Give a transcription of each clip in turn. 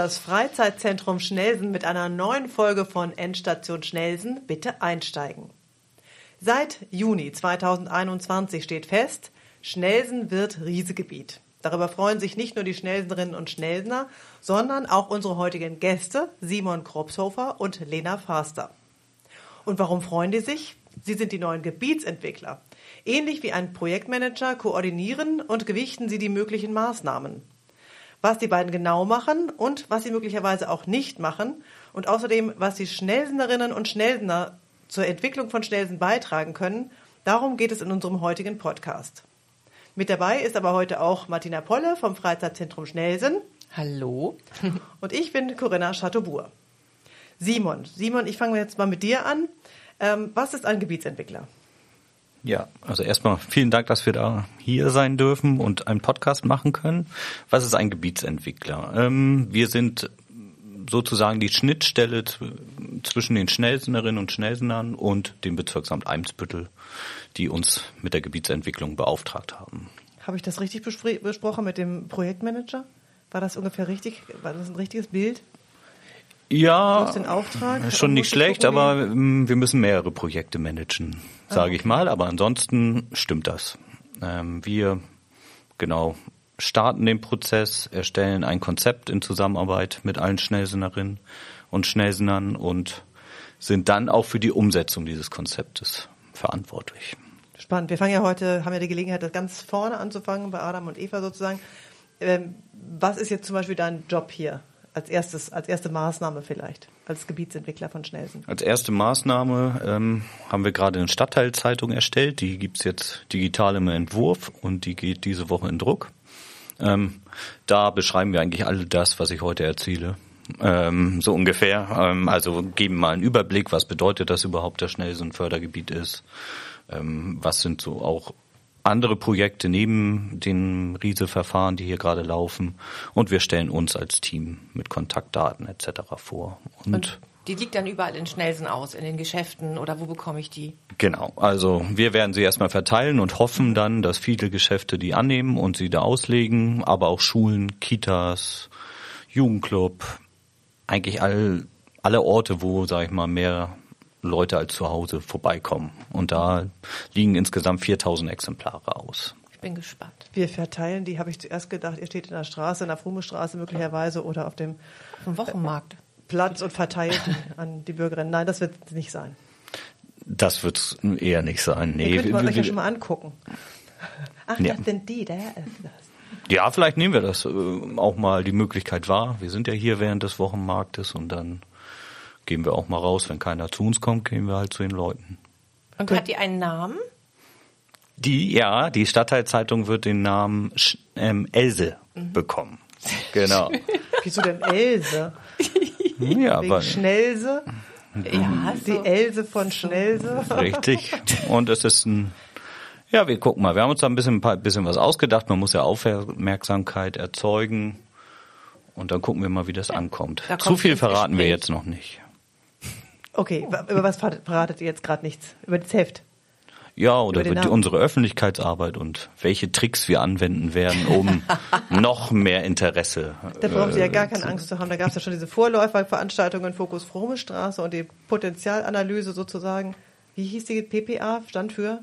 das Freizeitzentrum Schnelsen mit einer neuen Folge von Endstation Schnelsen. Bitte einsteigen. Seit Juni 2021 steht fest, Schnelsen wird Riesegebiet. Darüber freuen sich nicht nur die Schnelsenerinnen und Schnelsener, sondern auch unsere heutigen Gäste Simon Kropshofer und Lena Faster. Und warum freuen die sich? Sie sind die neuen Gebietsentwickler. Ähnlich wie ein Projektmanager koordinieren und gewichten sie die möglichen Maßnahmen. Was die beiden genau machen und was sie möglicherweise auch nicht machen und außerdem, was die Schnellsenerinnen und Schnellsener zur Entwicklung von Schnellsen beitragen können, darum geht es in unserem heutigen Podcast. Mit dabei ist aber heute auch Martina Polle vom Freizeitzentrum Schnellsen. Hallo. Und ich bin Corinna Chateaubourg. Simon, Simon, ich fange jetzt mal mit dir an. Ähm, was ist ein Gebietsentwickler? Ja, also erstmal vielen Dank, dass wir da hier sein dürfen und einen Podcast machen können. Was ist ein Gebietsentwickler? Ähm, wir sind sozusagen die Schnittstelle zwischen den Schnellsenerinnen und Schnellsenern und dem Bezirksamt Eimsbüttel, die uns mit der Gebietsentwicklung beauftragt haben. Habe ich das richtig besprochen mit dem Projektmanager? War das ungefähr richtig? War das ein richtiges Bild? Ja, schon nicht schlecht, aber ähm, wir müssen mehrere Projekte managen, sage ah, ich mal. Aber ansonsten stimmt das. Ähm, wir genau starten den Prozess, erstellen ein Konzept in Zusammenarbeit mit allen Schnellsinnerinnen und Schnellsinnern und sind dann auch für die Umsetzung dieses Konzeptes verantwortlich. Spannend. Wir fangen ja heute, haben ja die Gelegenheit, das ganz vorne anzufangen, bei Adam und Eva sozusagen. Ähm, was ist jetzt zum Beispiel dein Job hier? Als erstes, als erste Maßnahme vielleicht, als Gebietsentwickler von Schnelsen? Als erste Maßnahme ähm, haben wir gerade eine Stadtteilzeitung erstellt. Die gibt's jetzt digital im Entwurf und die geht diese Woche in Druck. Ähm, da beschreiben wir eigentlich all das, was ich heute erzähle. Ähm, so ungefähr. Ähm, also geben mal einen Überblick, was bedeutet das überhaupt, dass Schnelsen Fördergebiet ist. Ähm, was sind so auch andere Projekte neben den Riese-Verfahren, die hier gerade laufen. Und wir stellen uns als Team mit Kontaktdaten etc. vor. Und, Und die liegt dann überall in Schnellsen aus, in den Geschäften oder wo bekomme ich die? Genau, also wir werden sie erstmal verteilen und hoffen dann, dass viele Geschäfte die annehmen und sie da auslegen, aber auch Schulen, Kitas, Jugendclub, eigentlich all, alle Orte, wo, sag ich mal, mehr Leute als zu Hause vorbeikommen. Und da liegen insgesamt 4000 Exemplare aus. Ich bin gespannt. Wir verteilen die, habe ich zuerst gedacht, ihr steht in der Straße, in der Frume-Straße möglicherweise oder auf dem, auf dem Wochenmarkt. Platz und verteilt an die Bürgerinnen. Nein, das wird nicht sein. Das wird eher nicht sein. Nee, wir, euch ja schon mal angucken. Ach, ja. das sind die, der ist das. Ja, vielleicht nehmen wir das äh, auch mal die Möglichkeit wahr. Wir sind ja hier während des Wochenmarktes und dann gehen wir auch mal raus. Wenn keiner zu uns kommt, gehen wir halt zu den Leuten. Und hat die einen Namen? Die, ja, die Stadtteilzeitung wird den Namen ähm, Else mhm. bekommen. Genau. Wieso denn Else? ja, Wegen aber Schnellse? Ja, so. die Else von Schnellse. Richtig. Und es ist ein, ja, wir gucken mal. Wir haben uns da ein bisschen, ein bisschen was ausgedacht. Man muss ja Aufmerksamkeit erzeugen. Und dann gucken wir mal, wie das ankommt. Da Zu viel verraten wir jetzt noch nicht. Okay, über was verratet ihr jetzt gerade nichts? Über das Heft? Ja, oder über die, unsere Öffentlichkeitsarbeit und welche Tricks wir anwenden werden, um noch mehr Interesse. Da brauchen Sie ja gar keine Angst zu haben. Da gab es ja schon diese Vorläuferveranstaltungen Fokus Fromme Straße und die Potenzialanalyse sozusagen. Wie hieß die PPA? Stand für?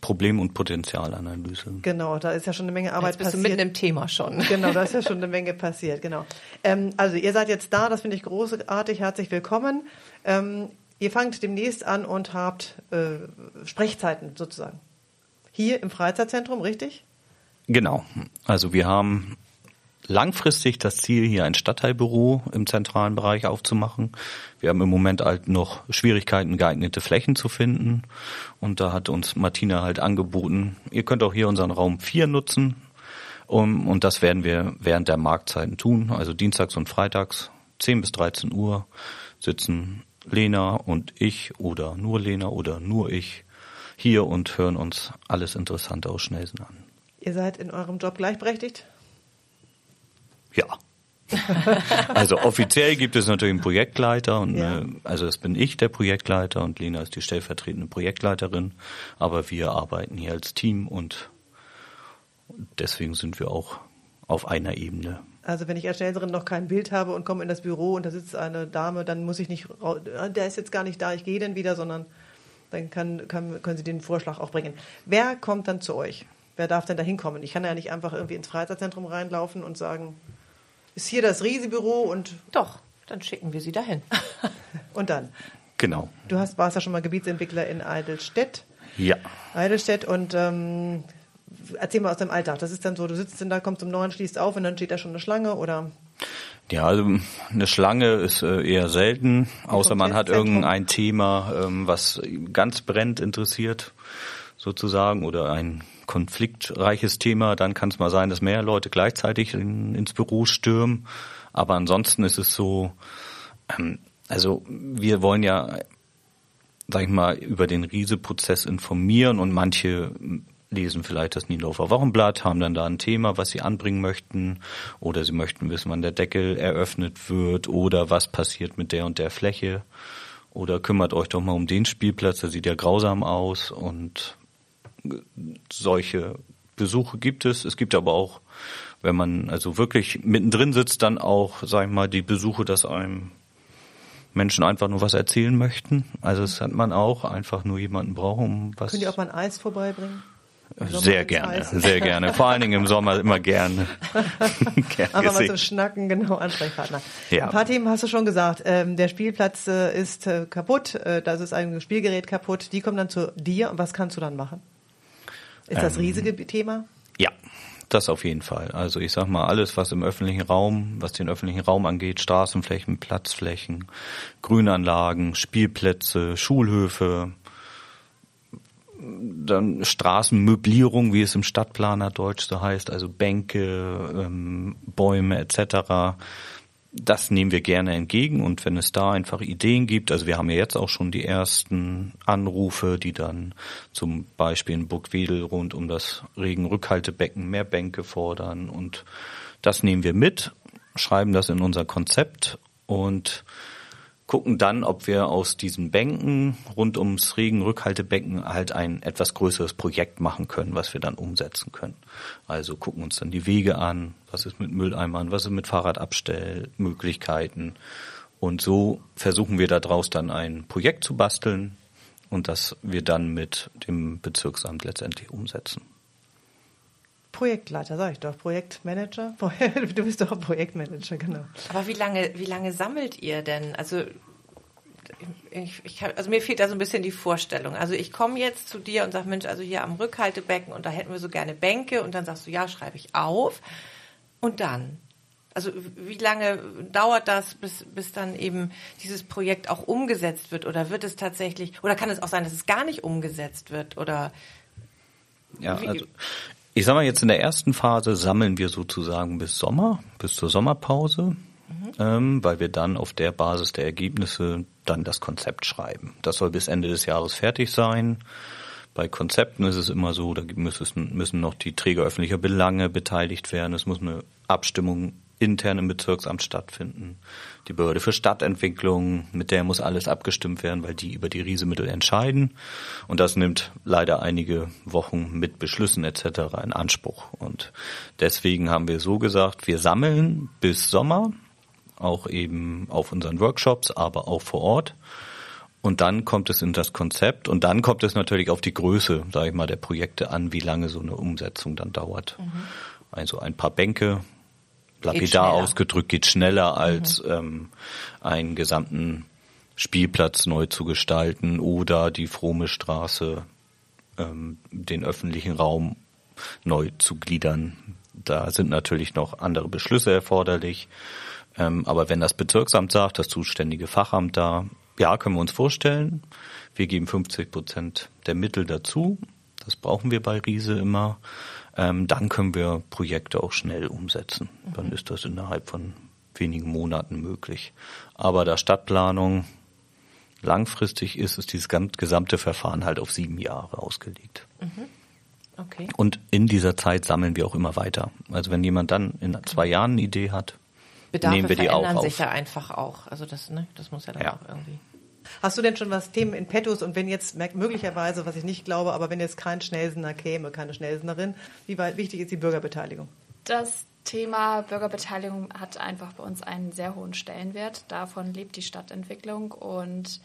Problem- und Potenzialanalyse. Genau, da ist ja schon eine Menge Arbeit jetzt bist passiert. du mitten im Thema schon. Genau, da ist ja schon eine Menge passiert, genau. Ähm, also ihr seid jetzt da, das finde ich großartig, herzlich willkommen. Ähm, ihr fangt demnächst an und habt äh, Sprechzeiten sozusagen. Hier im Freizeitzentrum, richtig? Genau. Also wir haben langfristig das Ziel, hier ein Stadtteilbüro im zentralen Bereich aufzumachen. Wir haben im Moment halt noch Schwierigkeiten, geeignete Flächen zu finden. Und da hat uns Martina halt angeboten, ihr könnt auch hier unseren Raum 4 nutzen. Um, und das werden wir während der Marktzeiten tun. Also dienstags und freitags, 10 bis 13 Uhr, sitzen Lena und ich oder nur Lena oder nur ich hier und hören uns alles Interessante aus Schnelsen an. Ihr seid in eurem Job gleichberechtigt? Ja. also offiziell gibt es natürlich einen Projektleiter und ja. äh, also das bin ich der Projektleiter und Lena ist die stellvertretende Projektleiterin, aber wir arbeiten hier als Team und deswegen sind wir auch auf einer Ebene. Also wenn ich als Schnellserin noch kein Bild habe und komme in das Büro und da sitzt eine Dame, dann muss ich nicht, äh, der ist jetzt gar nicht da, ich gehe dann wieder, sondern dann kann, kann, können Sie den Vorschlag auch bringen. Wer kommt dann zu euch? Wer darf denn da hinkommen? Ich kann ja nicht einfach irgendwie ins Freizeitzentrum reinlaufen und sagen, ist hier das Riesebüro und, Doch, dann schicken wir sie dahin. und dann. Genau. Du hast, warst ja schon mal Gebietsentwickler in Eidelstedt. Ja. Eidelstedt und ähm, erzähl mal aus deinem Alltag. Das ist dann so, du sitzt dann da, kommst um neun, schließt auf und dann steht da schon eine Schlange oder Ja, also eine Schlange ist äh, eher selten, außer man hat irgendein Thema, ähm, was ganz brennend interessiert, sozusagen, oder ein konfliktreiches Thema, dann kann es mal sein, dass mehr Leute gleichzeitig in, ins Büro stürmen. Aber ansonsten ist es so, ähm, also wir wollen ja, sag ich mal, über den Riese-Prozess informieren und manche lesen vielleicht das Niendorfer Wochenblatt, haben dann da ein Thema, was sie anbringen möchten, oder sie möchten wissen, wann der Deckel eröffnet wird, oder was passiert mit der und der Fläche, oder kümmert euch doch mal um den Spielplatz, der sieht ja grausam aus, und solche Besuche gibt es. Es gibt aber auch, wenn man also wirklich mittendrin sitzt, dann auch, sag ich mal, die Besuche, dass einem Menschen einfach nur was erzählen möchten. Also das hat man auch, einfach nur jemanden brauchen, um was. könnt ihr auch mal ein Eis vorbeibringen? Sehr gerne, sehr gerne. Vor allen Dingen im Sommer immer gerne. Gern Aber mal zum Schnacken, genau, Ansprechpartner. Ja. Ein paar Themen hast du schon gesagt. Ähm, der Spielplatz äh, ist äh, kaputt, äh, das ist ein Spielgerät kaputt. Die kommen dann zu dir und was kannst du dann machen? Ist das Ähm, riesige Thema? Ja, das auf jeden Fall. Also ich sag mal, alles, was im öffentlichen Raum, was den öffentlichen Raum angeht, Straßenflächen, Platzflächen, Grünanlagen, Spielplätze, Schulhöfe, dann Straßenmöblierung, wie es im Stadtplaner Deutsch so heißt, also Bänke, ähm, Bäume etc. Das nehmen wir gerne entgegen. Und wenn es da einfach Ideen gibt, also wir haben ja jetzt auch schon die ersten Anrufe, die dann zum Beispiel in Burgwedel rund um das Regenrückhaltebecken mehr Bänke fordern. Und das nehmen wir mit, schreiben das in unser Konzept und gucken dann, ob wir aus diesen Bänken rund ums Regenrückhaltebecken halt ein etwas größeres Projekt machen können, was wir dann umsetzen können. Also gucken uns dann die Wege an, was ist mit Mülleimern, was ist mit Fahrradabstellmöglichkeiten. Und so versuchen wir daraus dann ein Projekt zu basteln und das wir dann mit dem Bezirksamt letztendlich umsetzen. Projektleiter, sag ich doch. Projektmanager? Du bist doch Projektmanager, genau. Aber wie lange, wie lange sammelt ihr denn? Also, ich, ich, hab- also mir fehlt da so ein bisschen die Vorstellung. Also ich komme jetzt zu dir und sage, Mensch, also hier am Rückhaltebecken und da hätten wir so gerne Bänke und dann sagst du, ja, schreibe ich auf. Und dann? Also wie lange dauert das, bis, bis dann eben dieses Projekt auch umgesetzt wird? Oder wird es tatsächlich, oder kann es auch sein, dass es gar nicht umgesetzt wird? Oder Ja, Wie- also ich sag mal, jetzt in der ersten Phase sammeln wir sozusagen bis Sommer, bis zur Sommerpause, ähm, weil wir dann auf der Basis der Ergebnisse dann das Konzept schreiben. Das soll bis Ende des Jahres fertig sein. Bei Konzepten ist es immer so, da müssen, müssen noch die Träger öffentlicher Belange beteiligt werden. Es muss eine Abstimmung intern im Bezirksamt stattfinden. Die Behörde für Stadtentwicklung, mit der muss alles abgestimmt werden, weil die über die Riesemittel entscheiden. Und das nimmt leider einige Wochen mit Beschlüssen etc. in Anspruch. Und deswegen haben wir so gesagt, wir sammeln bis Sommer, auch eben auf unseren Workshops, aber auch vor Ort. Und dann kommt es in das Konzept und dann kommt es natürlich auf die Größe, sage ich mal, der Projekte an, wie lange so eine Umsetzung dann dauert. Also ein paar Bänke, lapidar ausgedrückt, geht schneller als ähm, einen gesamten Spielplatz neu zu gestalten oder die Frome Straße, ähm, den öffentlichen Raum neu zu gliedern. Da sind natürlich noch andere Beschlüsse erforderlich. Ähm, aber wenn das Bezirksamt sagt, das zuständige Fachamt da, ja, können wir uns vorstellen, wir geben 50 Prozent der Mittel dazu. Das brauchen wir bei Riese immer. Ähm, dann können wir Projekte auch schnell umsetzen. Dann ist das innerhalb von wenigen Monaten möglich. Aber da Stadtplanung langfristig ist, ist dieses gesamte Verfahren halt auf sieben Jahre ausgelegt. okay. Und in dieser Zeit sammeln wir auch immer weiter. Also wenn jemand dann in zwei Jahren eine Idee hat, Bedarfe nehmen wir die auch verändern auf. sich ja einfach auch. Also das, ne, das muss ja dann Ja. auch irgendwie. Hast du denn schon was Themen in pettos und wenn jetzt möglicherweise, was ich nicht glaube, aber wenn jetzt kein Schnellsener käme, keine Schnellsenerin, wie weit wichtig ist die Bürgerbeteiligung? Das Thema Bürgerbeteiligung hat einfach bei uns einen sehr hohen Stellenwert. Davon lebt die Stadtentwicklung und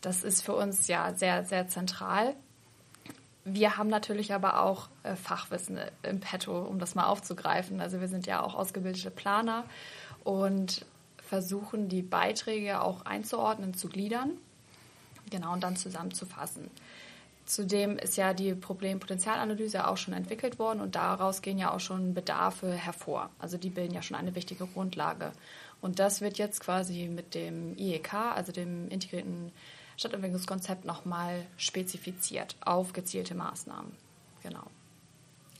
das ist für uns ja sehr, sehr zentral. Wir haben natürlich aber auch äh, Fachwissen im Petto, um das mal aufzugreifen. Also wir sind ja auch ausgebildete Planer und versuchen die Beiträge auch einzuordnen, zu gliedern, genau und dann zusammenzufassen. Zudem ist ja die Problempotenzialanalyse auch schon entwickelt worden und daraus gehen ja auch schon Bedarfe hervor. Also die bilden ja schon eine wichtige Grundlage. Und das wird jetzt quasi mit dem IEK, also dem integrierten Stadtentwicklungskonzept, nochmal spezifiziert auf gezielte Maßnahmen. Genau.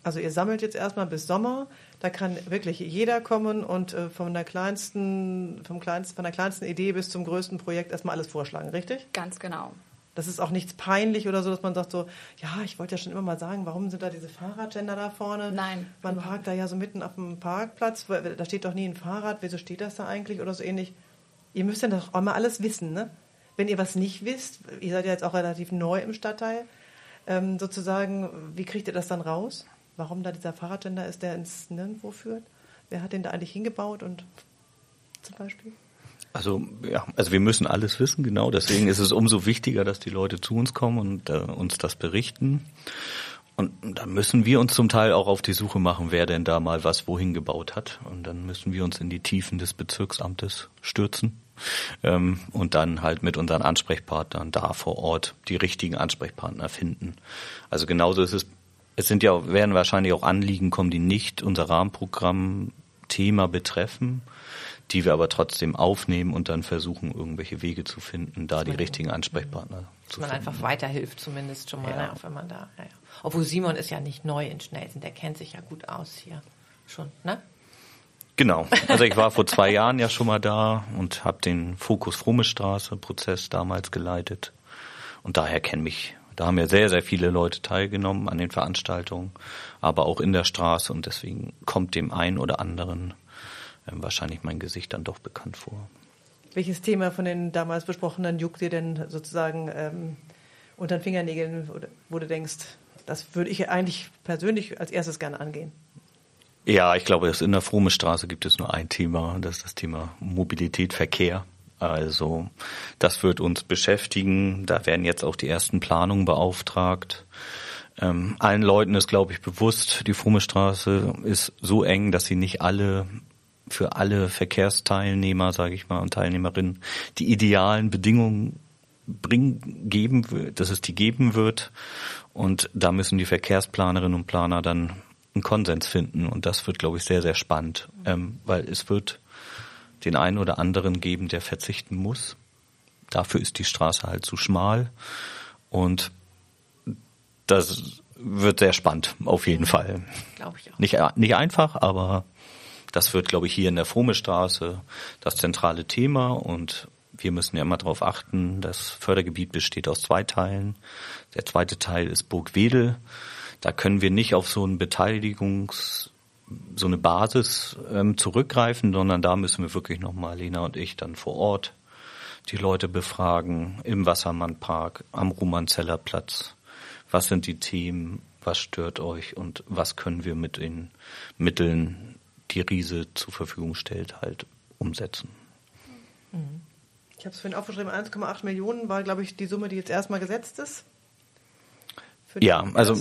Also ihr sammelt jetzt erstmal bis Sommer, da kann wirklich jeder kommen und äh, von der kleinsten, vom kleinsten, von der kleinsten Idee bis zum größten Projekt erstmal alles vorschlagen, richtig? Ganz genau. Das ist auch nichts peinlich oder so, dass man sagt so, ja, ich wollte ja schon immer mal sagen, warum sind da diese Fahrradständer da vorne? Nein. Man parkt da ja so mitten auf dem Parkplatz, da steht doch nie ein Fahrrad, wieso steht das da eigentlich oder so ähnlich. Ihr müsst ja doch auch mal alles wissen, ne? Wenn ihr was nicht wisst, ihr seid ja jetzt auch relativ neu im Stadtteil, ähm, sozusagen, wie kriegt ihr das dann raus? Warum da dieser Fahrradständer ist, der ins Nirgendwo führt? Wer hat den da eigentlich hingebaut und zum Beispiel? Also ja, also wir müssen alles wissen, genau. Deswegen ist es umso wichtiger, dass die Leute zu uns kommen und äh, uns das berichten. Und da müssen wir uns zum Teil auch auf die Suche machen, wer denn da mal was wohin gebaut hat. Und dann müssen wir uns in die Tiefen des Bezirksamtes stürzen ähm, und dann halt mit unseren Ansprechpartnern da vor Ort die richtigen Ansprechpartner finden. Also genauso ist es. Es sind ja werden wahrscheinlich auch Anliegen kommen, die nicht unser Rahmenprogramm Thema betreffen die wir aber trotzdem aufnehmen und dann versuchen, irgendwelche Wege zu finden, da die richtigen Ansprechpartner zu man finden. einfach weiterhilft zumindest schon mal, Ja. ne, auch wenn man da, ja. Obwohl Simon ist ja nicht neu in Schnelsen, der kennt sich ja gut aus hier schon, ne? Genau. Also ich war vor zwei Jahren ja schon mal da und habe den Fokus Fromme Straße Prozess damals geleitet. Und daher kennen mich, da haben ja sehr, sehr viele Leute teilgenommen an den Veranstaltungen, aber auch in der Straße und deswegen kommt dem einen oder anderen ähm, wahrscheinlich mein Gesicht dann doch bekannt vor. Welches Thema von den damals besprochenen juckt dir denn sozusagen ähm, unter den Fingernägeln, wo du denkst, das würde ich eigentlich persönlich als erstes gerne angehen? Ja, ich glaube, dass in der Fromme Straße gibt es nur ein Thema, das ist das Thema Mobilität, Verkehr. Also das wird uns beschäftigen. Da werden jetzt auch die ersten Planungen beauftragt. Ähm, allen Leuten ist, glaube ich, bewusst, die Fromme Straße ist so eng, dass sie nicht alle für alle Verkehrsteilnehmer, sage ich mal, und Teilnehmerinnen die idealen Bedingungen bringen, geben wird, dass es die geben wird. Und da müssen die Verkehrsplanerinnen und Planer dann einen Konsens finden. Und das wird, glaube ich, sehr, sehr spannend, ähm, weil es wird den einen oder anderen geben, der verzichten muss. Dafür ist die Straße halt zu schmal. Und das wird sehr spannend, auf jeden Fall. Glaube ich auch. Nicht, nicht einfach, aber das wird, glaube ich, hier in der Fromme Straße das zentrale Thema und wir müssen ja immer darauf achten, das Fördergebiet besteht aus zwei Teilen. Der zweite Teil ist Burg Wedel. Da können wir nicht auf so einen Beteiligungs, so eine Basis ähm, zurückgreifen, sondern da müssen wir wirklich nochmal, Lena und ich, dann vor Ort die Leute befragen, im Wassermannpark, am Romanzeller Platz. Was sind die Themen? Was stört euch? Und was können wir mit den Mitteln, die Riese zur Verfügung stellt, halt umsetzen? Ich habe es vorhin aufgeschrieben, 1,8 Millionen war, glaube ich, die Summe, die jetzt erstmal gesetzt ist. Ja, also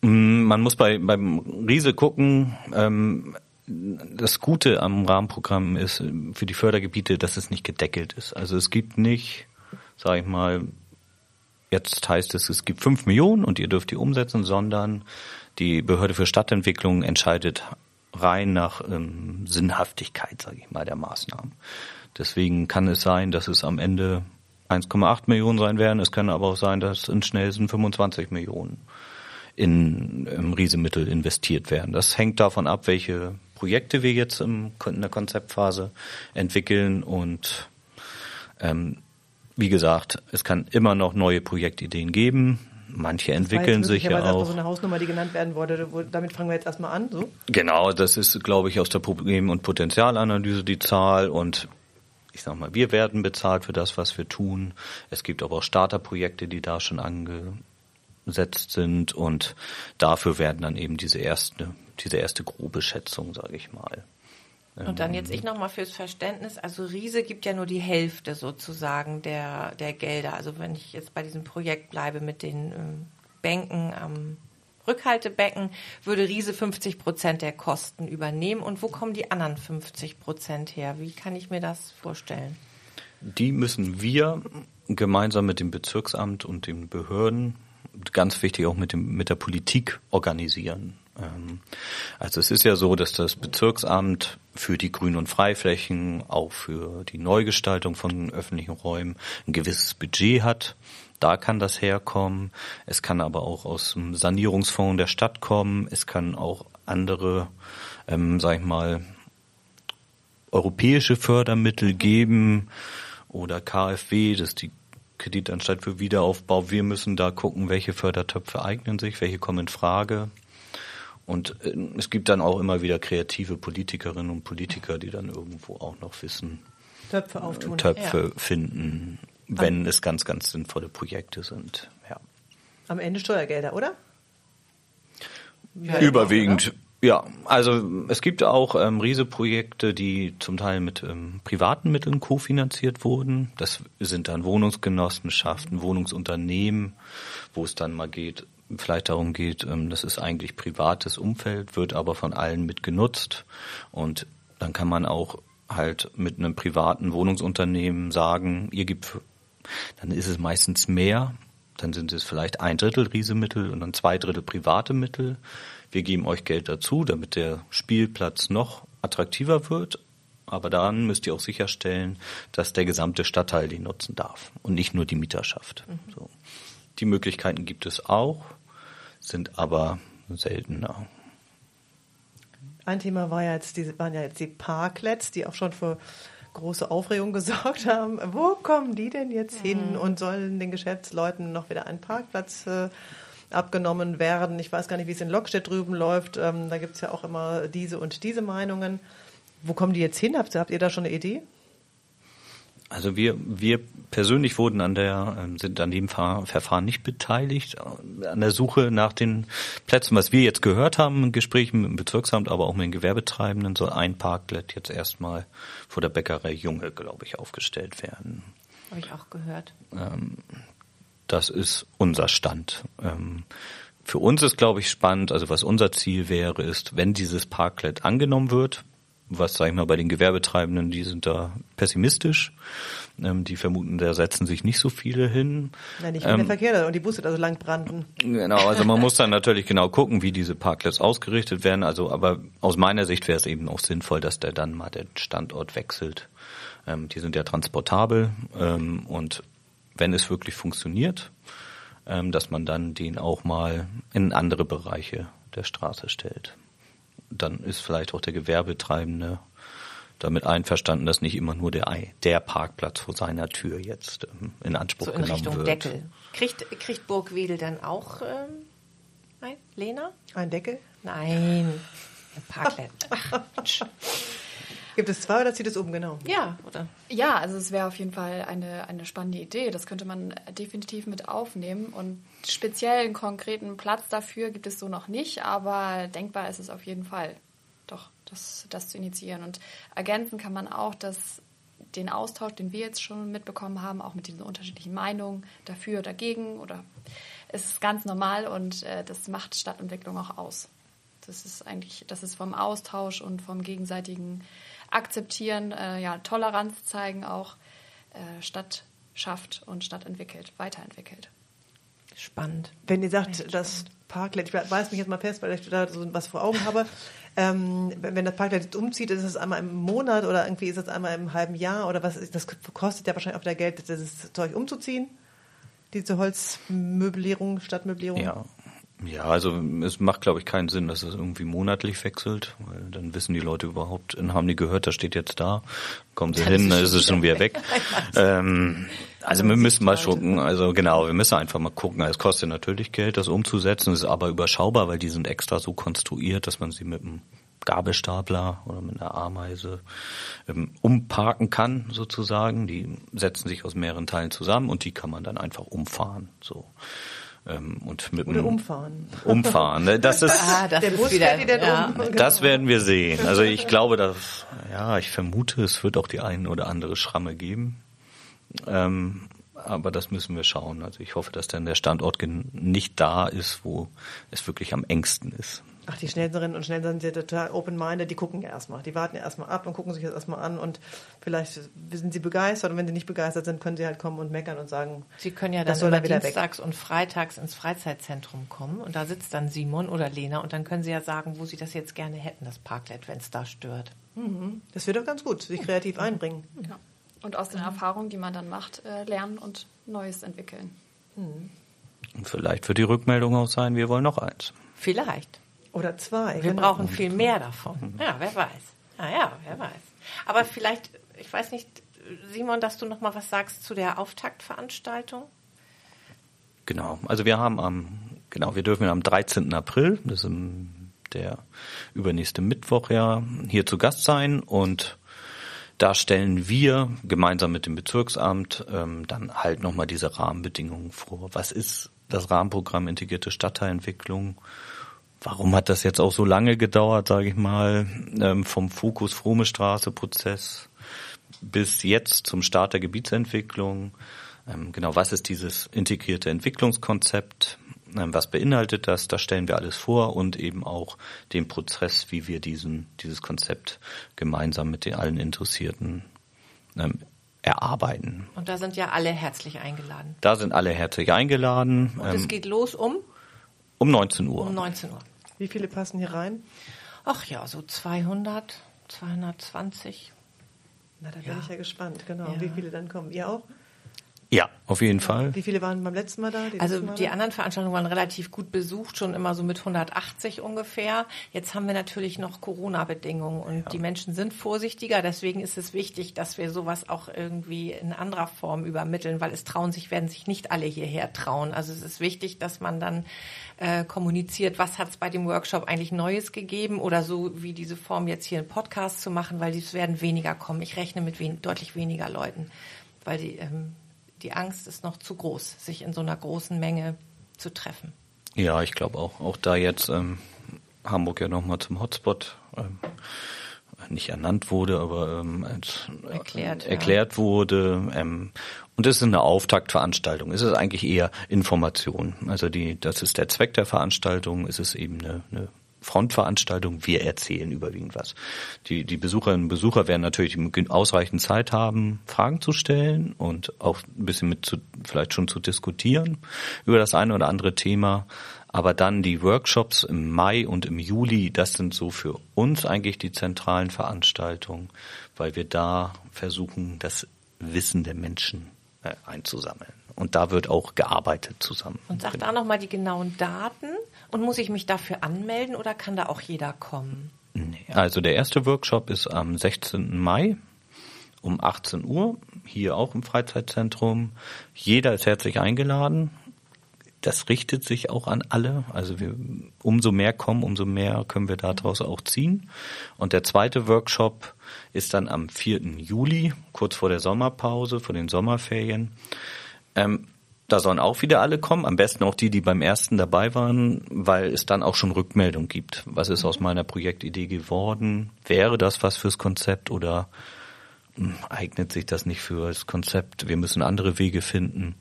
Man muss bei beim Riese gucken. Ähm, das Gute am Rahmenprogramm ist äh, für die Fördergebiete, dass es nicht gedeckelt ist. Also es gibt nicht, sage ich mal, jetzt heißt es, es gibt fünf Millionen und ihr dürft die umsetzen, sondern die Behörde für Stadtentwicklung entscheidet rein nach ähm, Sinnhaftigkeit, sage ich mal, der Maßnahmen. Deswegen kann es sein, dass es am Ende 1,8 Millionen sein werden. Es kann aber auch sein, dass in Schnellsen 25 Millionen in ähm, Riesemittel investiert werden. Das hängt davon ab, welche Projekte wir jetzt im, in der Konzeptphase entwickeln und ähm, wie gesagt, es kann immer noch neue Projektideen geben. Manche entwickeln Das sich ja auch. so eine Hausnummer, die genannt werden wollte. Wo- Damit fangen wir jetzt erstmal an. So. Genau, das ist, glaube ich, aus der Problem- und Potenzialanalyse die Zahl und ich sag mal, wir werden bezahlt für das, was wir tun. Es gibt aber auch Starterprojekte, die da schon angesetzt sind und dafür werden dann eben diese ersten diese erste grobe Schätzung, sage ich mal. Und dann jetzt ich nochmal fürs Verständnis. Also Riese gibt ja nur die Hälfte sozusagen der, der Gelder. Also wenn ich jetzt bei diesem Projekt bleibe mit den ähm, Bänken am Rückhaltebecken, würde Riese 50 Prozent der Kosten übernehmen. Und wo kommen die anderen 50 Prozent her? Wie kann ich mir das vorstellen? Die müssen wir gemeinsam mit dem Bezirksamt und den Behörden, ganz wichtig auch mit, dem, mit der Politik organisieren. Ähm, also es ist ja so, dass das Bezirksamt für die Grün- und Freiflächen, auch für die Neugestaltung von öffentlichen Räumen ein gewisses Budget hat. Da kann das herkommen. Es kann aber auch aus dem Sanierungsfonds der Stadt kommen. Es kann auch andere, ähm, sag ich mal, europäische Fördermittel geben oder KfW, das ist die Kreditanstalt für Wiederaufbau. Wir müssen da gucken, welche Fördertöpfe eignen sich, welche kommen in Frage. Und äh, es gibt dann auch immer wieder kreative Politikerinnen und Politiker, die dann irgendwo auch noch wissen, Töpfe auftun. Töpfe ja. finden, wenn Am es ganz, ganz sinnvolle Projekte sind. Ja. Am Ende Steuergelder, oder? Ja, Überwiegend. Oder? Ja, also es gibt auch ähm, Riese-Projekte, die zum Teil mit ähm, privaten Mitteln kofinanziert wurden. Das sind dann Wohnungsgenossenschaften, Wohnungsunternehmen, wo es dann mal geht, vielleicht darum geht, ähm, das ist eigentlich privates Umfeld, wird aber von allen mit genutzt und dann kann man auch halt mit einem privaten Wohnungsunternehmen sagen, ihr gibt, dann ist es meistens mehr, dann sind es vielleicht ein Drittel Riesemittel und dann zwei Drittel private Mittel. Wir geben euch Geld dazu, damit der Spielplatz noch attraktiver wird. Aber dann müsst ihr auch sicherstellen, dass der gesamte Stadtteil den nutzen darf und nicht nur die Mieterschaft. Mhm. So. Die Möglichkeiten gibt es auch sind aber seltener. Ein Thema war ja jetzt die, waren ja jetzt die Parklets, die auch schon für große Aufregung gesorgt haben. Wo kommen die denn jetzt hin mhm. und sollen den Geschäftsleuten noch wieder ein Parkplatz äh, abgenommen werden? Ich weiß gar nicht, wie es in Lockstedt drüben läuft. Ähm, da gibt es ja auch immer diese und diese Meinungen. Wo kommen die jetzt hin? Habt, habt ihr da schon eine Idee? Also wir, wir persönlich wurden an der, ähm, sind an dem Verfahren nicht beteiligt, äh, an der Suche nach den Plätzen. Was wir jetzt gehört haben in Gesprächen mit dem Bezirksamt, aber auch mit den Gewerbetreibenden, soll ein Parklet jetzt erstmal vor der Bäckerei Junge, glaube ich, aufgestellt werden. Habe ich auch gehört. Ähm, das ist unser Stand. Ähm, für uns ist, glaube ich, spannend, also was unser Ziel wäre, ist, wenn dieses Parklet angenommen wird, was, sag ich mal, bei den Gewerbetreibenden, die sind da pessimistisch. Ähm, die vermuten, da setzen sich nicht so viele hin. Nein, nicht ähm, der Verkehr und die Busse da so lang brannten. Genau, also man muss dann natürlich genau gucken, wie diese Parklets ausgerichtet werden. Also, aber aus meiner Sicht wäre es eben auch sinnvoll, dass der dann mal den Standort wechselt. Ähm, die sind ja transportabel ähm, und wenn es wirklich funktioniert, ähm, dass man dann den auch mal in andere Bereiche der Straße stellt dann ist vielleicht auch der Gewerbetreibende damit einverstanden, dass nicht immer nur der, der Parkplatz vor seiner Tür jetzt ähm, in Anspruch so in genommen Richtung wird. Deckel. Kriegt, kriegt Burgwedel dann auch ähm, ein, Lena? Ein Deckel? Nein, ein Parkplatz. Gibt es zwei oder zieht es um, genau? Ja, oder? Ja, also es wäre auf jeden Fall eine, eine spannende Idee. Das könnte man definitiv mit aufnehmen. Und speziell einen konkreten Platz dafür gibt es so noch nicht, aber denkbar ist es auf jeden Fall, doch das, das zu initiieren. Und ergänzen kann man auch, dass den Austausch, den wir jetzt schon mitbekommen haben, auch mit diesen unterschiedlichen Meinungen dafür, dagegen oder es ist ganz normal und äh, das macht Stadtentwicklung auch aus. Das ist eigentlich, das ist vom Austausch und vom gegenseitigen akzeptieren, äh, ja, Toleranz zeigen auch, äh, Stadt schafft und Stadt entwickelt, weiterentwickelt. Spannend. Wenn ihr sagt, das Parklet, ich weiß mich jetzt mal fest, weil ich da so was vor Augen habe, ähm, wenn das Parklet jetzt umzieht, ist es einmal im Monat oder irgendwie ist es einmal im halben Jahr oder was ist, das kostet ja wahrscheinlich auch wieder Geld, das Zeug umzuziehen, diese Holzmöblierung, Stadtmöblierung. Ja, ja, also es macht, glaube ich, keinen Sinn, dass es irgendwie monatlich wechselt, weil dann wissen die Leute überhaupt, haben die gehört, das steht jetzt da, kommen sie ja, hin, dann ist es schon wieder weg. ähm, also wir müssen mal gucken, also genau, wir müssen einfach mal gucken. Es kostet natürlich Geld, das umzusetzen, es ist aber überschaubar, weil die sind extra so konstruiert, dass man sie mit einem Gabelstapler oder mit einer Ameise ähm, umparken kann, sozusagen. Die setzen sich aus mehreren Teilen zusammen und die kann man dann einfach umfahren. So. Ähm, und mit Oder umfahren. Umfahren. Ne? Das ist, Ah, das Der ist Bus wieder, ja. um. das werden wir sehen. Also ich glaube, dass, ja, ich vermute, es wird auch die ein oder andere Schramme geben. Ähm, aber das müssen wir schauen. Also ich hoffe, dass dann der Standort nicht da ist, wo es wirklich am engsten ist. Ach, die Schnellserinnen und Schnellser sind ja total open-minded, die gucken ja erstmal. Die warten ja erstmal ab und gucken sich das erstmal an und vielleicht sind sie begeistert und wenn sie nicht begeistert sind, können sie halt kommen und meckern und sagen, Sie können ja Das dann soll immer dann wieder weg. dienstags und freitags ins Freizeitzentrum kommen und da sitzt dann Simon oder Lena und dann können sie ja sagen, wo sie das jetzt gerne hätten, das Parklet, wenn es da stört. das wird doch ganz gut, sich kreativ einbringen. Ja. Und aus den Erfahrungen, die man dann macht, äh, lernen und Neues entwickeln. Und vielleicht wird die Rückmeldung auch sein, wir wollen noch eins. Vielleicht. Oder zwei. Wir genau. brauchen viel mehr davon. Ja, wer weiß. Ah ja, wer weiß. Aber vielleicht, ich weiß nicht, Simon, dass du noch mal was sagst zu der Auftaktveranstaltung? Genau. Also wir haben am, genau, wir dürfen am 13. April, das ist im- der übernächste Mittwoch ja, hier zu Gast sein und da stellen wir gemeinsam mit dem Bezirksamt ähm, dann halt nochmal diese Rahmenbedingungen vor. Was ist das Rahmenprogramm integrierte Stadtteilentwicklung? Warum hat das jetzt auch so lange gedauert, sage ich mal, ähm, vom Fokus Frome Straße Prozess bis jetzt zum Start der Gebietsentwicklung? Ähm, genau, was ist dieses integrierte Entwicklungskonzept? Ähm, was beinhaltet das? Da stellen wir alles vor und eben auch den Prozess, wie wir diesen, dieses Konzept gemeinsam mit den allen Interessierten ähm, erarbeiten. Und da sind ja alle herzlich eingeladen. Da sind alle herzlich eingeladen. Und es Ähm, geht los um, um 19 Uhr. um 19 Uhr. Wie viele passen hier rein? Ach ja, so 200, 220. Na, da bin Ja. ich ja gespannt, genau. Ja. Wie viele dann kommen? Ihr auch? Ja, auf jeden Fall. Wie viele waren beim letzten Mal da? Die Also die da? anderen Veranstaltungen waren relativ gut besucht, schon immer so mit 180 ungefähr. Jetzt haben wir natürlich noch Corona-Bedingungen und die Menschen sind vorsichtiger. Deswegen ist es wichtig, dass wir sowas auch irgendwie in anderer Form übermitteln, weil es trauen sich, werden sich nicht alle hierher trauen. Also es ist wichtig, dass man dann äh, kommuniziert, was hat es bei dem Workshop eigentlich Neues gegeben oder so wie diese Form jetzt hier einen Podcast zu machen, weil es werden weniger kommen. Ich rechne mit wen deutlich weniger Leuten, weil die ähm, die Angst ist noch zu groß, sich in so einer großen Menge zu treffen. Ja, ich glaube auch. Auch da jetzt ähm, Hamburg ja nochmal zum Hotspot ähm, nicht ernannt wurde, aber ähm, als, Erklärt, äh, ja. erklärt wurde. Ähm, und es ist eine Auftaktveranstaltung. Es ist eigentlich eher Information. Also die, das ist der Zweck der Veranstaltung. Es ist eben eine, eine Frontveranstaltung. Wir erzählen überwiegend was. Die, die Besucherinnen und Besucher werden natürlich ausreichend Zeit haben, Fragen zu stellen und auch ein bisschen mit zu, vielleicht schon zu diskutieren über das eine oder andere Thema. Aber dann die Workshops im Mai und im Juli, das sind so für uns eigentlich die zentralen Veranstaltungen, weil wir da versuchen, das Wissen der Menschen äh, einzusammeln. Und da wird auch gearbeitet zusammen. Und sag da nochmal die genauen Daten. Und muss ich mich dafür anmelden oder kann da auch jeder kommen? Also der erste Workshop ist am 16. Mai um 18 Uhr, hier auch im Freizeitzentrum. Jeder ist herzlich eingeladen. Das richtet sich auch an alle. Also wir, umso mehr kommen, umso mehr können wir daraus auch ziehen. Und der zweite Workshop ist dann am 4. Juli, kurz vor der Sommerpause, vor den Sommerferien. Ähm, da sollen auch wieder alle kommen, am besten auch die, die beim ersten dabei waren, weil es dann auch schon Rückmeldung gibt. Was ist aus meiner Projektidee geworden? Wäre das was fürs Konzept oder hm, eignet sich das nicht für das Konzept? Wir müssen andere Wege finden.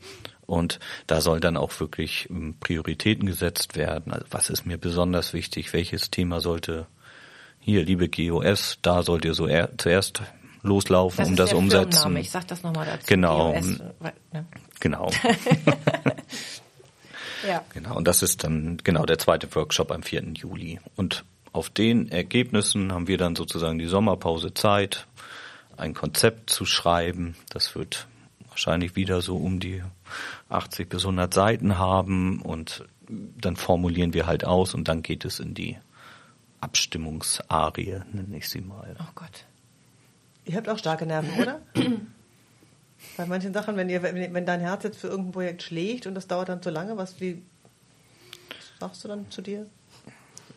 Und da soll dann auch wirklich ähm, Prioritäten gesetzt werden. Also was ist mir besonders wichtig? Welches Thema sollte hier, liebe GOS, da sollt ihr so er, zuerst loslaufen, um ist das umsetzen. Firmenname. Ich sag das nochmal dazu. Genau. GOS, ne? Genau. Ja. Genau, und das ist dann genau der zweite Workshop am 4. Juli. Und auf den Ergebnissen haben wir dann sozusagen die Sommerpause Zeit, ein Konzept zu schreiben. Das wird wahrscheinlich wieder so um die 80 bis 100 Seiten haben und dann formulieren wir halt aus und dann geht es in die Abstimmungsarie, nenne ich sie mal. Oh Gott. Ihr habt auch starke Nerven, oder? Bei manchen Sachen, wenn, ihr, wenn, wenn dein Herz jetzt für irgendein Projekt schlägt und das dauert dann zu lange, was, wie, was sagst du dann zu dir?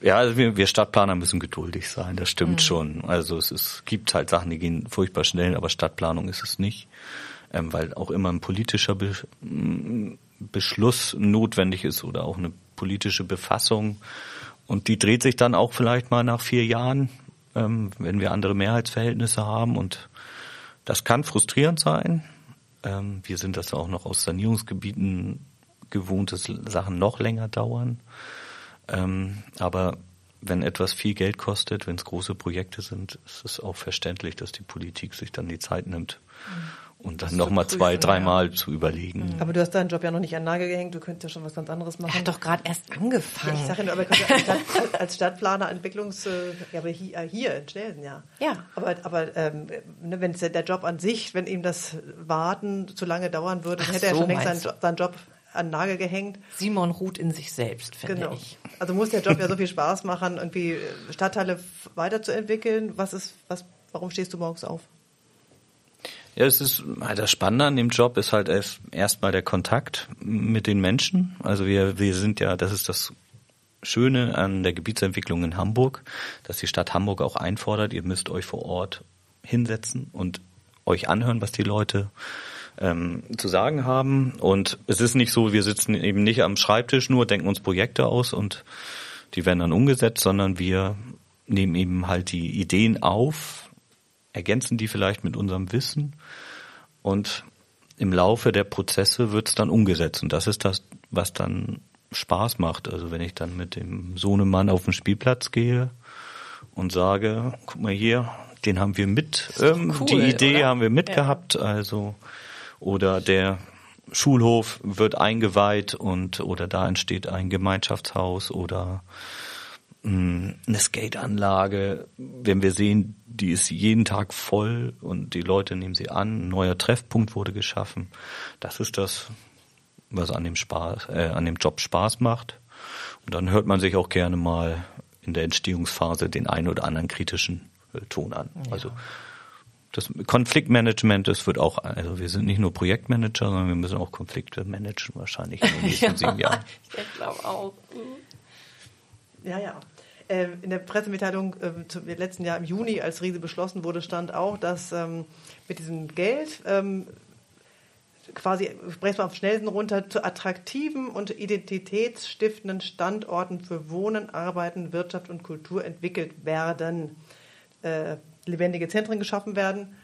Ja, also wir, wir Stadtplaner müssen geduldig sein, das stimmt schon. Also es ist, gibt halt Sachen, die gehen furchtbar schnell, aber Stadtplanung ist es nicht, ähm, weil auch immer ein politischer Be m, Beschluss notwendig ist oder auch eine politische Befassung. Und die dreht sich dann auch vielleicht mal nach vier Jahren, ähm, wenn wir andere Mehrheitsverhältnisse haben. Und das kann frustrierend sein. Ähm, wir sind das auch noch aus Sanierungsgebieten gewohnt, dass Sachen noch länger dauern. Ähm, aber wenn etwas viel Geld kostet, wenn es große Projekte sind, ist es auch verständlich, dass die Politik sich dann die Zeit nimmt. Und dann nochmal zwei, dreimal ja. zu überlegen. Aber du hast deinen Job ja noch nicht an Nagel gehängt, du könntest ja schon was ganz anderes machen. Er hat doch gerade erst angefangen. Ja, ich sage ja, aber als, Stadt, als Stadtplaner, Entwicklungs, ja, aber hier, hier in Schnelsen, ja. Ja. Aber, aber ähm, ne, wenn der Job an sich, wenn ihm das Warten zu lange dauern würde, dann hätte so, er schon längst seinen, seinen Job an Nagel gehängt. Simon ruht in sich selbst, finde genau. ich. Also muss der Job ja so viel Spaß machen, irgendwie Stadtteile weiterzuentwickeln. Was ist, was, warum stehst du morgens auf? Ja, es ist halt das Spannende an dem Job ist halt erst erstmal der Kontakt mit den Menschen. Also wir wir sind ja, das ist das Schöne an der Gebietsentwicklung in Hamburg, dass die Stadt Hamburg auch einfordert, ihr müsst euch vor Ort hinsetzen und euch anhören, was die Leute ähm, zu sagen haben. Und es ist nicht so, wir sitzen eben nicht am Schreibtisch nur, denken uns Projekte aus und die werden dann umgesetzt, sondern wir nehmen eben halt die Ideen auf, ergänzen die vielleicht mit unserem Wissen und im Laufe der Prozesse wird es dann umgesetzt. Und das ist das, was dann Spaß macht. Also wenn ich dann mit dem Sohnemann auf den Spielplatz gehe und sage, guck mal hier, den haben wir mit, ähm, cool, die Idee oder? haben wir mitgehabt. Ja. Also oder der Schulhof wird eingeweiht und oder da entsteht ein Gemeinschaftshaus oder eine Skateanlage. Wenn wir sehen, die ist jeden Tag voll und die Leute nehmen sie an, ein neuer Treffpunkt wurde geschaffen. Das ist das, was an dem Spaß, äh, an dem Job Spaß macht. Und dann hört man sich auch gerne mal in der Entstehungsphase den einen oder anderen kritischen äh, Ton an. Ja. Also das Konfliktmanagement, das wird auch, also wir sind nicht nur Projektmanager, sondern wir müssen auch Konflikte managen wahrscheinlich in den nächsten ja, sieben Jahren. Ich glaube auch. Ja, ja. Ähm, in der Pressemitteilung ähm, zum letzten Jahr im Juni, als Riese beschlossen wurde, stand auch, dass ähm, mit diesem Geld quasi, sprechen wir auf Schnellsten runter, zu attraktiven und identitätsstiftenden Standorten für Wohnen, Arbeiten, Wirtschaft und Kultur entwickelt werden. Äh, lebendige Zentren geschaffen werden.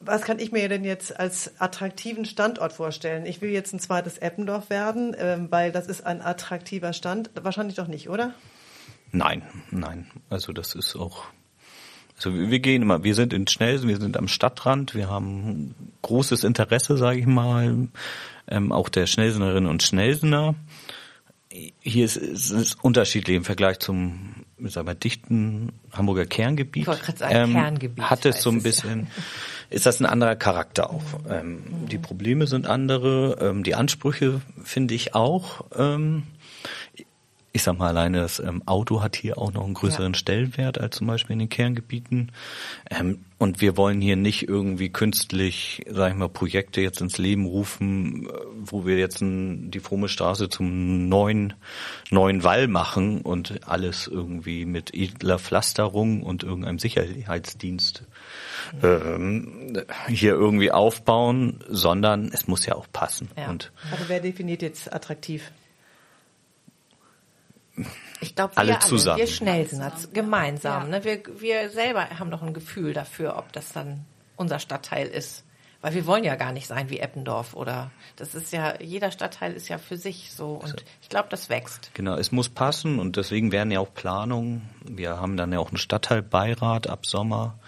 Was kann ich mir denn jetzt als attraktiven Standort vorstellen? Ich will jetzt ein zweites Eppendorf werden, ähm, weil das ist ein attraktiver Stand. Wahrscheinlich doch nicht, oder? Nein, nein. Also das ist auch. Also wir gehen immer, wir sind in Schnelsen, wir sind am Stadtrand, wir haben großes Interesse, sage ich mal, ähm, auch der Schnelsenerinnen und Schnelsener. Hier ist es unterschiedlich im Vergleich zum sagen wir, dichten Hamburger Kerngebiet, sagen, ähm, Kerngebiet hat es so ein bisschen, ja. ist das ein anderer Charakter auch. Ähm. Die Probleme sind andere, ähm, die Ansprüche finde ich auch. Ähm, ich sag mal alleine, das ähm, Auto hat hier auch noch einen größeren ja. Stellenwert als zum Beispiel in den Kerngebieten. Ähm, und wir wollen hier nicht irgendwie künstlich, sag ich mal, Projekte jetzt ins Leben rufen, äh, wo wir jetzt ein, die Fromme Straße zum neuen, neuen Wall machen und alles irgendwie mit edler Pflasterung und irgendeinem Sicherheitsdienst ähm, hier irgendwie aufbauen, sondern es muss ja auch passen. Ja. Und Aber wer definiert jetzt attraktiv? Ich glaube, wir alle, zusammen. wir Schnellsen, gemeinsam. Ja. Ne? Wir, wir selber haben noch ein Gefühl dafür, ob das dann unser Stadtteil ist. Weil wir wollen ja gar nicht sein wie Eppendorf oder das ist ja, jeder Stadtteil ist ja für sich so und ich glaube, das wächst. Genau, es muss passen und deswegen werden ja auch Planungen, wir haben dann ja auch einen Stadtteilbeirat ab Sommer,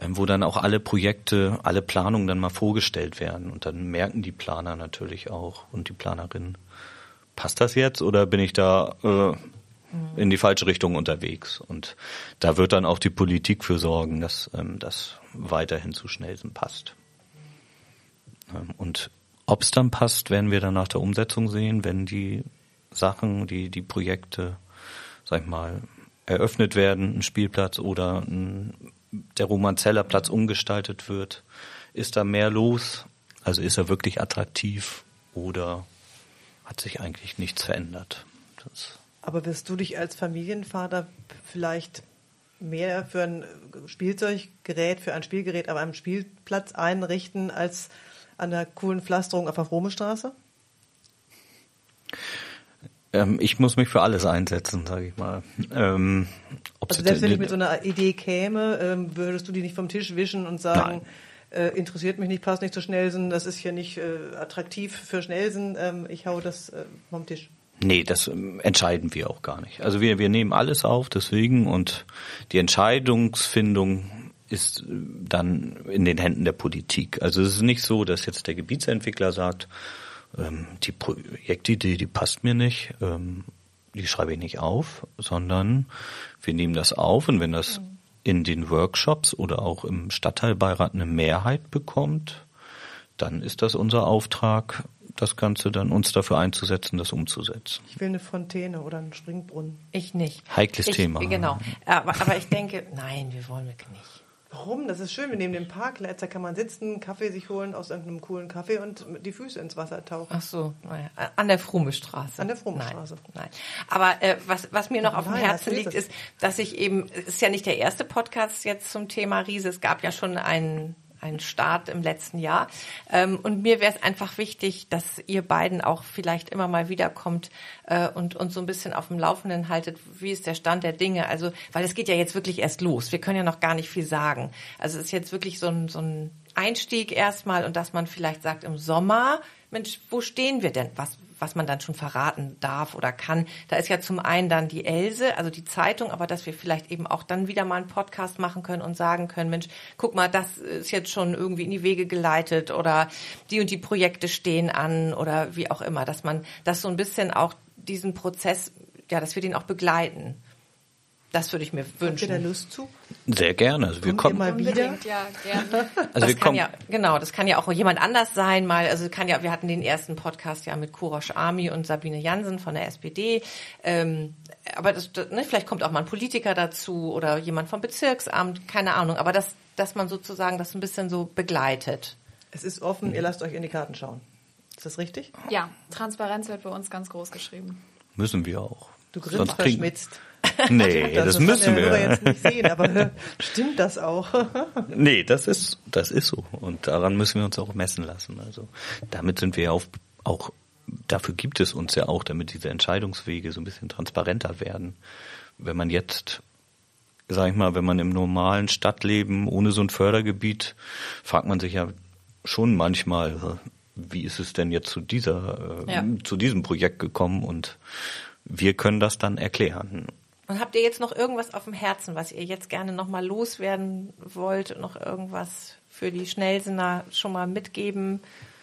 ähm, wo dann auch alle Projekte, alle Planungen dann mal vorgestellt werden und dann merken die Planer natürlich auch und die Planerinnen, passt das jetzt oder bin ich da äh, in die falsche Richtung unterwegs. Und da wird dann auch die Politik für sorgen, dass ähm, das weiterhin zu Schnellsen passt. Ähm, und ob es dann passt, werden wir dann nach der Umsetzung sehen, wenn die Sachen, die, die Projekte, sag ich mal, eröffnet werden, ein Spielplatz oder ein, der Romanzeller Platz umgestaltet wird. Ist da mehr los? Also ist er wirklich attraktiv oder hat sich eigentlich nichts verändert? Das aber wirst du dich als Familienvater vielleicht mehr für ein Spielzeuggerät, für ein Spielgerät auf einem Spielplatz einrichten, als an der coolen Pflasterung auf der Frohme Straße? Ähm, ich muss mich für alles einsetzen, sage ich mal. Ähm, also selbst wenn ich mit so einer Idee käme, ähm, würdest du die nicht vom Tisch wischen und sagen, äh, interessiert mich nicht, passt nicht zu Schnellsen, das ist hier nicht äh, attraktiv für Schnellsen, ähm, ich hau das äh, vom Tisch. Nee, das ähm, entscheiden wir auch gar nicht. Also wir, wir nehmen alles auf, deswegen und die Entscheidungsfindung ist äh, dann in den Händen der Politik. Also es ist nicht so, dass jetzt der Gebietsentwickler sagt, ähm, die Projektidee, die passt mir nicht, ähm, die schreibe ich nicht auf, sondern wir nehmen das auf und wenn das in den Workshops oder auch im Stadtteilbeirat eine Mehrheit bekommt, dann ist das unser Auftrag, das Ganze dann uns dafür einzusetzen, das umzusetzen. Ich will eine Fontäne oder einen Springbrunnen. Ich nicht. Heikles ich, Thema. Genau. Aber, aber ich denke, nein, wir wollen nicht. Warum? Das ist schön. Wir nehmen den Parkplatz, da kann man sitzen, Kaffee sich holen aus irgendeinem coolen Kaffee und die Füße ins Wasser tauchen. Ach so, naja. an der Frumestraße. An der Frumestraße. Nein, nein. Aber äh, was, was mir noch auf dem Herzen liegt, ist, dass ich eben, es ist ja nicht der erste Podcast jetzt zum Thema Riese. Es gab ja schon einen ein Start im letzten Jahr. Ähm, und mir wäre es einfach wichtig, dass ihr beiden auch vielleicht immer mal wiederkommt äh, und uns so ein bisschen auf dem Laufenden haltet, wie ist der Stand der Dinge. Also, weil es geht ja jetzt wirklich erst los. Wir können ja noch gar nicht viel sagen. Also es ist jetzt wirklich so ein, so ein Einstieg erstmal und dass man vielleicht sagt im Sommer, Mensch, wo stehen wir denn? Was, was man dann schon verraten darf oder kann. Da ist ja zum einen dann die Else, also die Zeitung, aber dass wir vielleicht eben auch dann wieder mal einen Podcast machen können und sagen können, Mensch, guck mal, das ist jetzt schon irgendwie in die Wege geleitet oder die und die Projekte stehen an oder wie auch immer, dass man das so ein bisschen auch diesen Prozess, ja, dass wir den auch begleiten. Das würde ich mir wünschen. Habt ihr da Lust zu? Sehr gerne. Also wir kommen mal wieder. ja, gerne. Also das wir kann kommen, ja, genau, das kann ja auch jemand anders sein, mal, also kann ja, wir hatten den ersten Podcast ja mit Kurosh Army und Sabine Jansen von der SPD, ähm, aber das, das, ne, vielleicht kommt auch mal ein Politiker dazu oder jemand vom Bezirksamt, keine Ahnung, aber das, dass man sozusagen das ein bisschen so begleitet. Es ist offen, ihr lasst euch in die Karten schauen. Ist das richtig? Ja, Transparenz wird bei uns ganz groß geschrieben. müssen wir auch. Du kriegen- verschmitzt. Nee, das, kann müssen wir. jetzt nicht sehen, aber stimmt das auch? Nee, das ist, das ist so. Und daran müssen wir uns auch messen lassen. Also damit sind wir ja auf, auch, dafür gibt es uns ja auch, damit diese Entscheidungswege so ein bisschen transparenter werden. Wenn man jetzt, sag ich mal, wenn man im normalen Stadtleben ohne so ein Fördergebiet, fragt man sich ja schon manchmal, äh, wie ist es denn jetzt zu dieser, äh, Ja. zu diesem Projekt gekommen und wir können das dann erklären. Und habt ihr jetzt noch irgendwas auf dem Herzen, was ihr jetzt gerne nochmal loswerden wollt? Noch irgendwas für die Schnellsener schon mal mitgeben,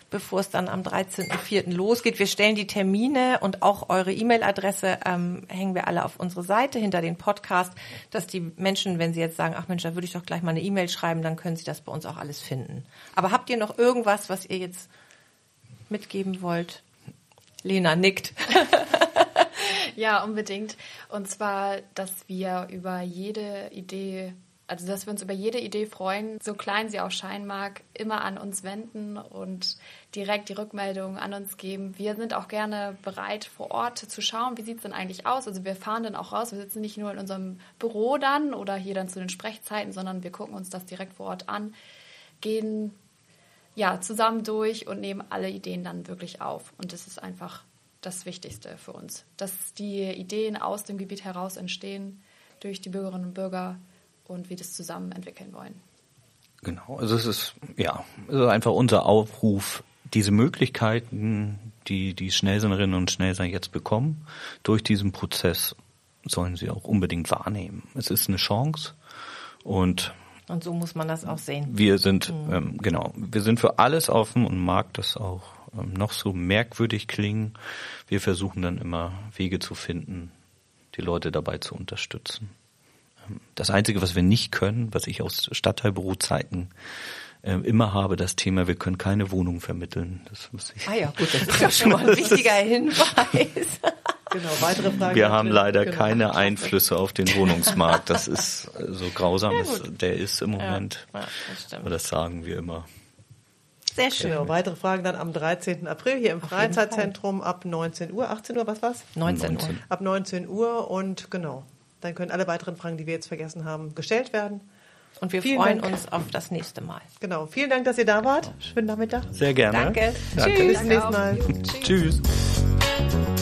bevor es dann am 13.04. losgeht? Wir stellen die Termine und auch eure E-Mail-Adresse ähm, hängen wir alle auf unsere Seite hinter den Podcast, dass die Menschen, wenn sie jetzt sagen, ach Mensch, da würde ich doch gleich mal eine E-Mail schreiben, dann können sie das bei uns auch alles finden. Aber habt ihr noch irgendwas, was ihr jetzt mitgeben wollt? Lena nickt. Ja, unbedingt. Und zwar, dass wir über jede Idee, also dass wir uns über jede Idee freuen, so klein sie auch scheinen mag, immer an uns wenden und direkt die Rückmeldung an uns geben. Wir sind auch gerne bereit, vor Ort zu schauen, wie sieht es denn eigentlich aus. Also wir fahren dann auch raus. Wir sitzen nicht nur in unserem Büro dann oder hier dann zu den Sprechzeiten, sondern wir gucken uns das direkt vor Ort an, gehen ja zusammen durch und nehmen alle Ideen dann wirklich auf. Und das ist einfach das Wichtigste für uns, dass die Ideen aus dem Gebiet heraus entstehen durch die Bürgerinnen und Bürger und wir das zusammen entwickeln wollen. Genau, also es ist ja, es ist einfach unser Aufruf, diese Möglichkeiten, die die Schnellsennerinnen und Schnellsenner jetzt bekommen, durch diesen Prozess sollen sie auch unbedingt wahrnehmen. Es ist eine Chance und Und so muss man das auch sehen. wir sind ähm, genau, wir sind für alles offen und mag das auch ähm, noch so merkwürdig klingen. Wir versuchen dann immer Wege zu finden, die Leute dabei zu unterstützen. Ähm, Das Einzige, was wir nicht können, was ich aus Stadtteilbürozeiten ähm, immer habe, das Thema, wir können keine Wohnung vermitteln. Das muss ich. Ah ja, gut, das ist ja schon mal ein wichtiger Hinweis. Genau, weitere Fragen. Wir haben leider Genau. keine Einflüsse auf den Wohnungsmarkt. Das ist so grausam, es- der ist im Moment. Ja, das. Aber das sagen wir immer. Sehr schön. Genau, weitere Fragen dann am 13. April hier im Freizeitzentrum ab 19 Uhr. 18 Uhr, was war's? 19 Uhr. 19. Ab 19 Uhr und genau. Dann können alle weiteren Fragen, die wir jetzt vergessen haben, gestellt werden. Und wir Vielen freuen Dank. uns auf das nächste Mal. Genau. Vielen Dank, dass ihr da wart. Schönen Nachmittag. Sehr gerne. Danke. Danke. Tschüss. Bis zum nächsten Mal. Tschüss. Tschüss.